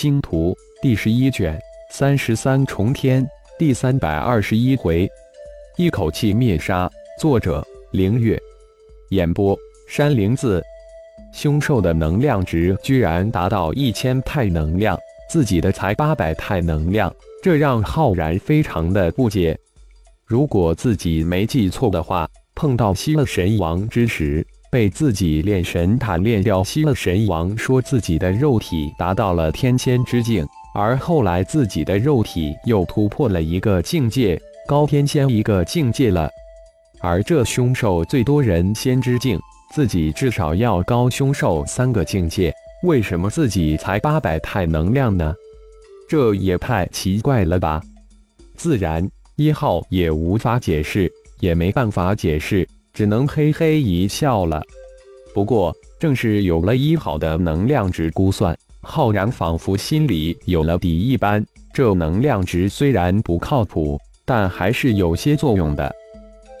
星图第十一卷三十三重天第三百二十一回，一口气灭杀。作者：凌月。演播：山灵子。凶兽的能量值居然达到一千太能量，自己的才八百太能量，这让浩然非常的不解。如果自己没记错的话，碰到西勒神王之时。被自己炼神塔炼掉，西了神王说自己的肉体达到了天仙之境，而后来自己的肉体又突破了一个境界，高天仙一个境界了。而这凶兽最多人仙之境，自己至少要高凶兽三个境界，为什么自己才八百太能量呢？这也太奇怪了吧！自然一号也无法解释，也没办法解释。只能嘿嘿一笑了。不过，正是有了一好的能量值估算，浩然仿佛心里有了底一般。这能量值虽然不靠谱，但还是有些作用的。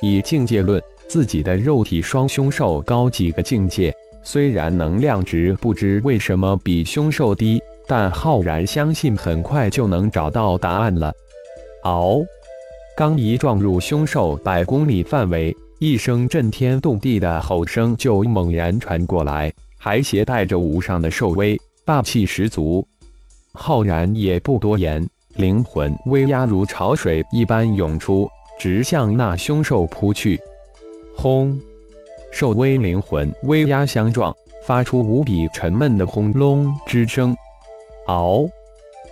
以境界论，自己的肉体双凶兽高几个境界，虽然能量值不知为什么比凶兽低，但浩然相信很快就能找到答案了。嗷！刚一撞入凶兽百公里范围。一声震天动地的吼声就猛然传过来，还携带着无上的兽威，霸气十足。浩然也不多言，灵魂威压如潮水一般涌出，直向那凶兽扑去。轰！兽威灵魂威压相撞，发出无比沉闷的轰隆之声。嗷！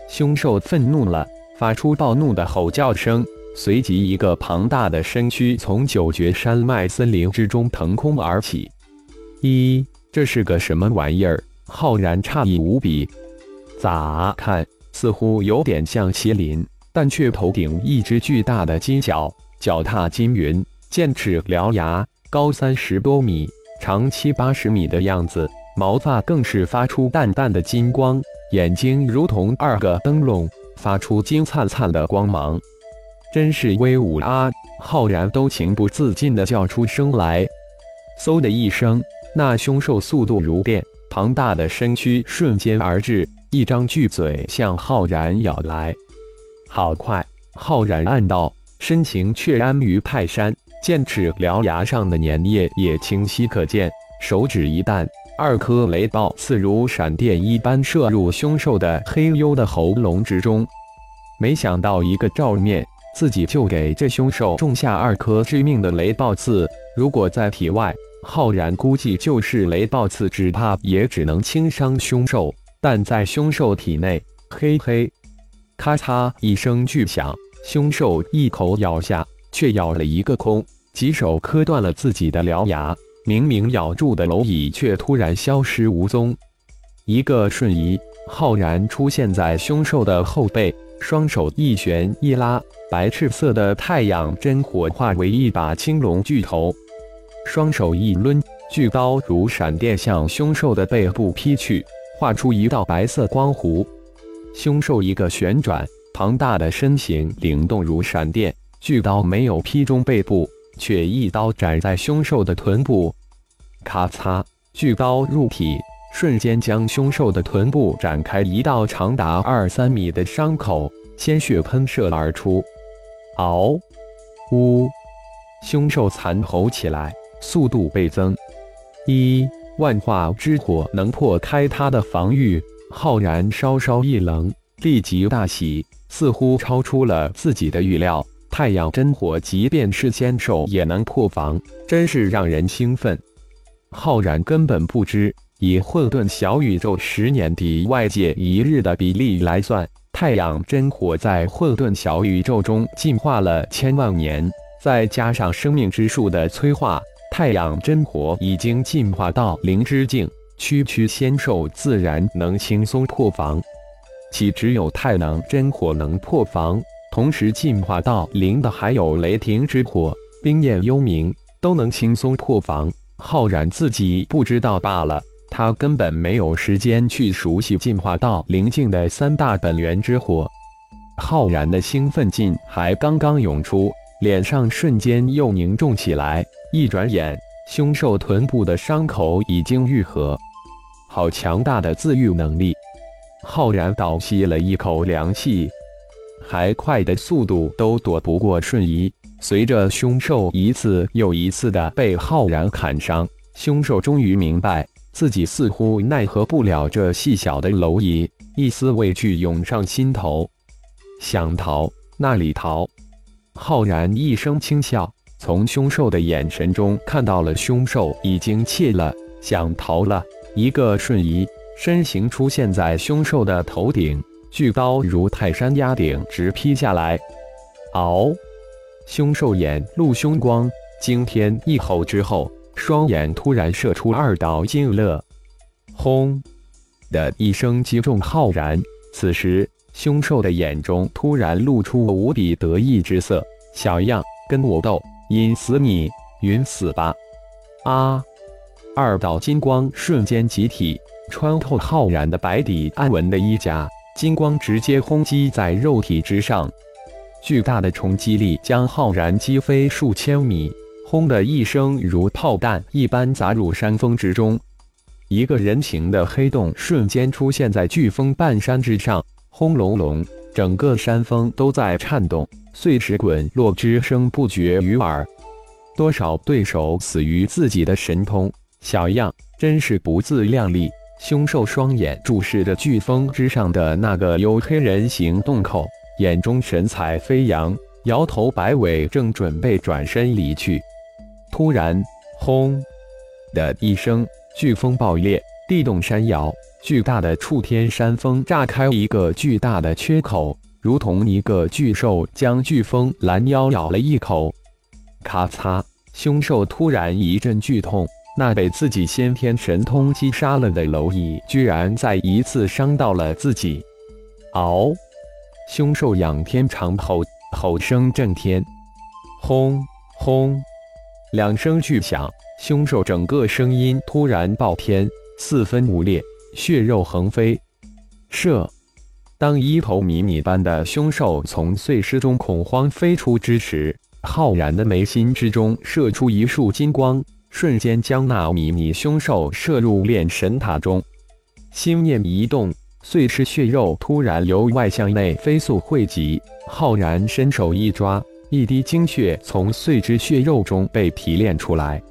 凶兽愤怒了，发出暴怒的吼叫声。随即，一个庞大的身躯从九绝山脉森林之中腾空而起。一，这是个什么玩意儿？浩然诧异无比。咋看，似乎有点像麒麟，但却头顶一只巨大的金角，脚踏金云，剑齿獠牙，高三十多米，长七八十米的样子。毛发更是发出淡淡的金光，眼睛如同二个灯笼，发出金灿灿的光芒。真是威武啊！浩然都情不自禁地叫出声来。嗖的一声，那凶兽速度如电，庞大的身躯瞬间而至，一张巨嘴向浩然咬来。好快！浩然暗道，身形却安于泰山，剑齿獠牙上的粘液也清晰可见。手指一弹，二颗雷暴似如闪电一般射入凶兽的黑幽的喉咙之中。没想到一个照面。自己就给这凶兽种下二颗致命的雷暴刺，如果在体外，浩然估计就是雷暴刺，只怕也只能轻伤凶兽；但在凶兽体内，嘿嘿，咔嚓一声巨响，凶兽一口咬下，却咬了一个空，几手磕断了自己的獠牙，明明咬住的蝼蚁却突然消失无踪。一个瞬移，浩然出现在凶兽的后背。双手一旋一拉，白赤色的太阳真火化为一把青龙巨头，双手一抡，巨刀如闪电向凶兽的背部劈去，画出一道白色光弧。凶兽一个旋转，庞大的身形灵动如闪电，巨刀没有劈中背部，却一刀斩在凶兽的臀部。咔嚓，巨刀入体。瞬间将凶兽的臀部展开一道长达二三米的伤口，鲜血喷射而出。嗷！呜！凶兽惨吼起来，速度倍增。一万化之火能破开他的防御。浩然稍稍一愣，立即大喜，似乎超出了自己的预料。太阳真火，即便是仙兽也能破防，真是让人兴奋。浩然根本不知。以混沌小宇宙十年抵外界一日的比例来算，太阳真火在混沌小宇宙中进化了千万年，再加上生命之树的催化，太阳真火已经进化到灵之境，区区仙兽自然能轻松破防。岂只有太阳真火能破防？同时进化到灵的还有雷霆之火、冰焰幽冥，都能轻松破防。浩然自己不知道罢了。他根本没有时间去熟悉进化到灵境的三大本源之火，浩然的兴奋劲还刚刚涌出，脸上瞬间又凝重起来。一转眼，凶兽臀部的伤口已经愈合。好强大的自愈能力！浩然倒吸了一口凉气，还快的速度都躲不过瞬移。随着凶兽一次又一次的被浩然砍伤，凶兽终于明白自己似乎奈何不了这细小的蝼蚁，一丝畏惧涌上心头。想逃，那里逃？浩然一声轻笑，从凶兽的眼神中看到了凶兽已经怯了，想逃？了。一个瞬移。身形出现在凶兽的头顶，巨刀如泰山压顶，直劈下来。嗷！凶兽眼露凶光，惊天一吼之后，双眼突然射出二道金乐，轰。的一声击中浩然。此时，凶兽的眼中突然露出无比得意之色：“小样，跟我斗，阴死你，云死吧！”啊！二道金光瞬间集体。穿透浩然的白底暗纹的衣甲，金光直接轰击在肉体之上，巨大的冲击力将浩然击飞数千米，轰的一声如炮弹一般砸入山峰之中。一个人形的黑洞瞬间出现在飓风半山之上，轰隆隆，整个山峰都在颤动，碎石滚落之声不绝于耳。多少对手死于自己的神通，小样，真是不自量力！凶兽双眼注视着飓风之上的那个黝黑人形洞口，眼中神采飞扬，摇头摆尾，正准备转身离去。突然，轰的一声，飓风爆裂，地动山摇，巨大的触天山峰炸开一个巨大的缺口，如同一个巨兽将飓风拦腰咬了一口。咔嚓！凶兽突然一阵剧痛。那被自己先天神通击杀了的蝼蚁，居然再一次伤到了自己！嗷！凶兽仰天长吼，吼声震天。轰轰！两声巨响，凶兽整个声音突然爆天，四分五裂，血肉横飞。射！当一头迷你般的凶兽从碎尸中恐慌飞出之时，浩然的眉心之中射出一束金光。瞬间将那迷你凶兽射入炼神塔中，心念一动，碎尸血肉突然由外向内飞速汇集。浩然伸手一抓，一滴精血从碎肢血肉中被提炼出来。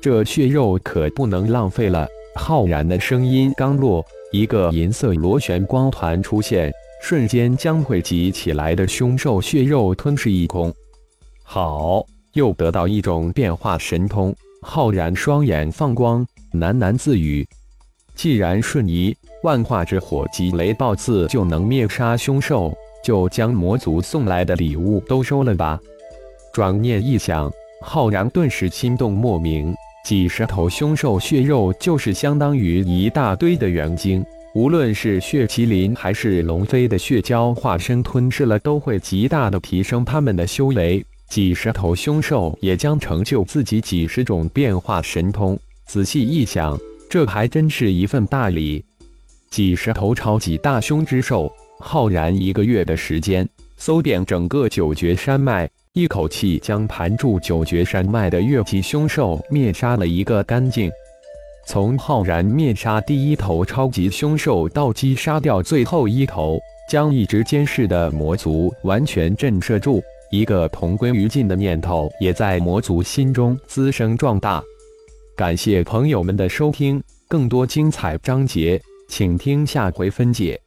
这血肉可不能浪费了。浩然的声音刚落，一个银色螺旋光团出现，瞬间将汇集起来的凶兽血肉吞噬一空。好，又得到一种变化神通。浩然双眼放光，喃喃自语：“既然瞬移万化之火及雷暴刺就能灭杀凶兽，就将魔族送来的礼物都收了吧。”转念一想，浩然顿时心动莫名。几十头凶兽血肉就是相当于一大堆的元晶，无论是血麒麟还是龙飞的血蛟化身吞噬了，都会极大的提升他们的修为。几十头凶兽也将成就自己几十种变化神通。仔细一想，这还真是一份大礼。几十头超级大凶之兽，浩然一个月的时间，搜遍整个九绝山脉，一口气将盘住九绝山脉的越级凶兽灭杀了一个干净。从浩然灭杀第一头超级凶兽到击杀掉最后一头，将一直监视的魔族完全震慑住。一个同归于尽的念头也在魔族心中滋生壮大。感谢朋友们的收听，更多精彩章节，请听下回分解。